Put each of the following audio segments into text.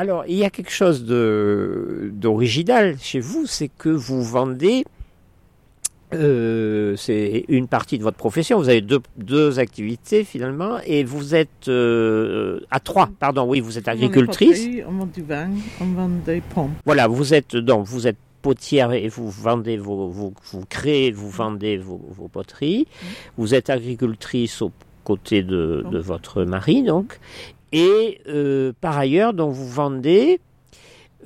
Alors, il y a quelque chose de d'original chez vous, c'est que vous vendez euh, c'est une partie de votre profession. Vous avez deux, deux activités finalement, et vous êtes euh, à trois. Pardon, oui, vous êtes agricultrice. On vend du vin, on vend des pommes. Voilà, vous êtes donc vous êtes potière et vous vendez vos, vous créez, vous vendez vos, vos poteries. Vous êtes agricultrice aux côtés de, de votre mari donc, et euh, par ailleurs donc vous vendez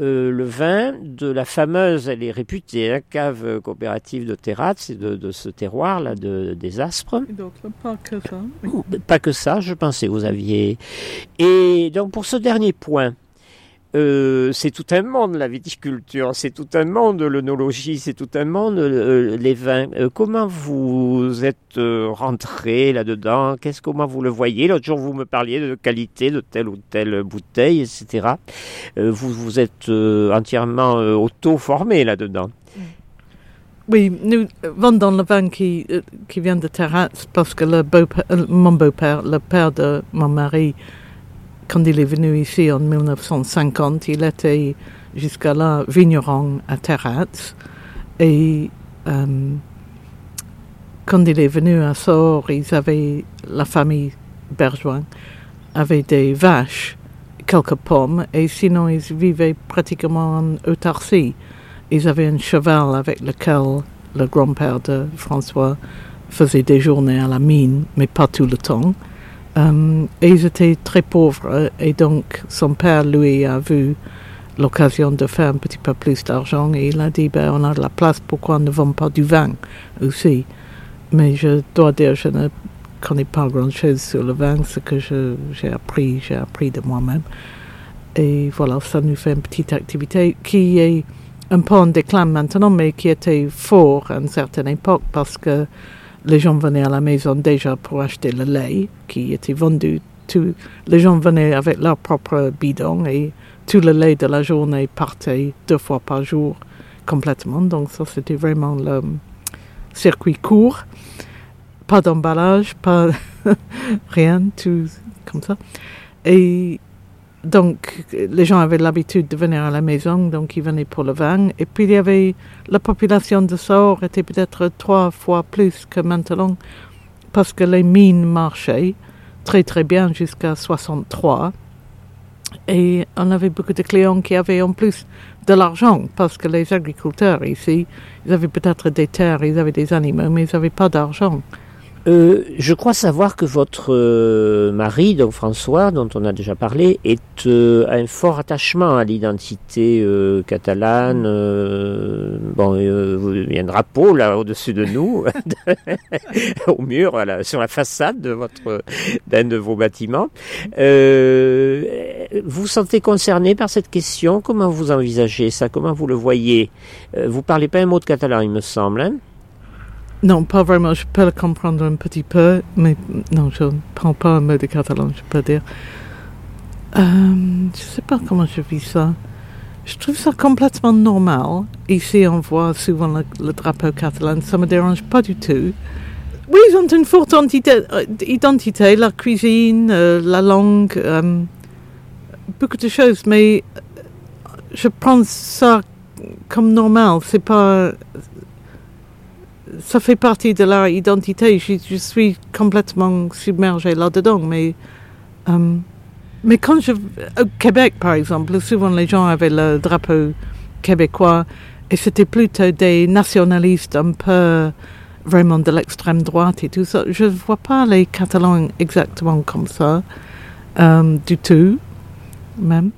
euh, le vin de la fameuse, elle est réputée, la cave coopérative de Terrat, c'est de, de, ce terroir là de, des Aspres. Et donc, pas que ça. Oui. Pas que ça, je pensais vous aviez. Et donc pour ce dernier point, euh, c'est tout un monde la viticulture, c'est tout un monde l'œnologie, c'est tout un monde euh, les vins. Euh, comment vous êtes rentré là-dedans? Qu'est-ce comment vous le voyez? L'autre jour vous me parliez de qualité de telle ou telle bouteille, etc. Vous vous êtes entièrement auto-formé là-dedans. Oui, nous vendons le vin qui, qui vient de Terrat parce que le beau mon beau-père, le père de mon mari, quand il est venu ici en 1950, il était jusqu'à là vigneron à Terrat. Et euh, quand il est venu à Sort, ils avaient, la famille Bergeoin avait des vaches, quelques pommes, et sinon ils vivaient pratiquement en autarcie. Ils avaient un cheval avec lequel le grand-père de François faisait des journées à la mine, mais pas tout le temps. Et ils étaient très pauvres, et donc son père, lui, a vu l'occasion de faire un petit peu plus d'argent, et il a dit, ben, on a de la place, pourquoi on ne vend pas du vin aussi Mais je dois dire, je ne connais pas grand-chose sur le vin, ce que j'ai appris, j'ai appris de moi-même. Et voilà, ça nous fait une petite activité qui est un peu en déclin maintenant, mais qui était fort à une certaine époque parce que les gens venaient à la maison déjà pour acheter le lait qui était vendu. Tout, les gens venaient avec leur propre bidon et tout le lait de la journée partait deux fois par jour complètement. Donc ça, c'était vraiment le circuit court. Pas d'emballage, pas rien, tout comme ça. Et donc, les gens avaient l'habitude de venir à la maison, donc ils venaient pour le vin. Et puis, il y avait la population de Sort était peut-être trois fois plus que maintenant, parce que les mines marchaient très très bien jusqu'à 63. Et on avait beaucoup de clients qui avaient en plus de l'argent, parce que les agriculteurs ici, ils avaient peut-être des terres, ils avaient des animaux, mais ils n'avaient pas d'argent. Euh, je crois savoir que votre euh, mari, donc François, dont on a déjà parlé, est euh, a un fort attachement à l'identité euh, catalane. euh, bon, euh, il y a un drapeau là au-dessus de nous, au mur, à sur la façade de votre d'un de vos bâtiments. Vous vous sentez concerné par cette question? Comment vous envisagez ça? Comment vous le voyez? Vous parlez pas un mot de catalan, il me semble. Hein? Non, pas vraiment. Je peux le comprendre un petit peu, mais non, je ne prends pas un mot de catalan, je peux dire. Euh, je ne sais pas comment je vis ça. Je trouve ça complètement normal. Ici, on voit souvent le, drapeau catalan. Ça me dérange pas du tout. Oui, ils ont une forte euh, identité, la cuisine, euh, la langue, beaucoup de choses, mais je prends ça comme normal. C'est pas ça fait partie de leur identité. Je, suis complètement submergée là-dedans. Mais, euh, mais quand je. Au Québec, par exemple, souvent les gens avaient le drapeau québécois et c'était plutôt des nationalistes un peu vraiment de l'extrême droite et tout ça. Je ne vois pas les Catalans exactement comme ça, euh, du tout, même.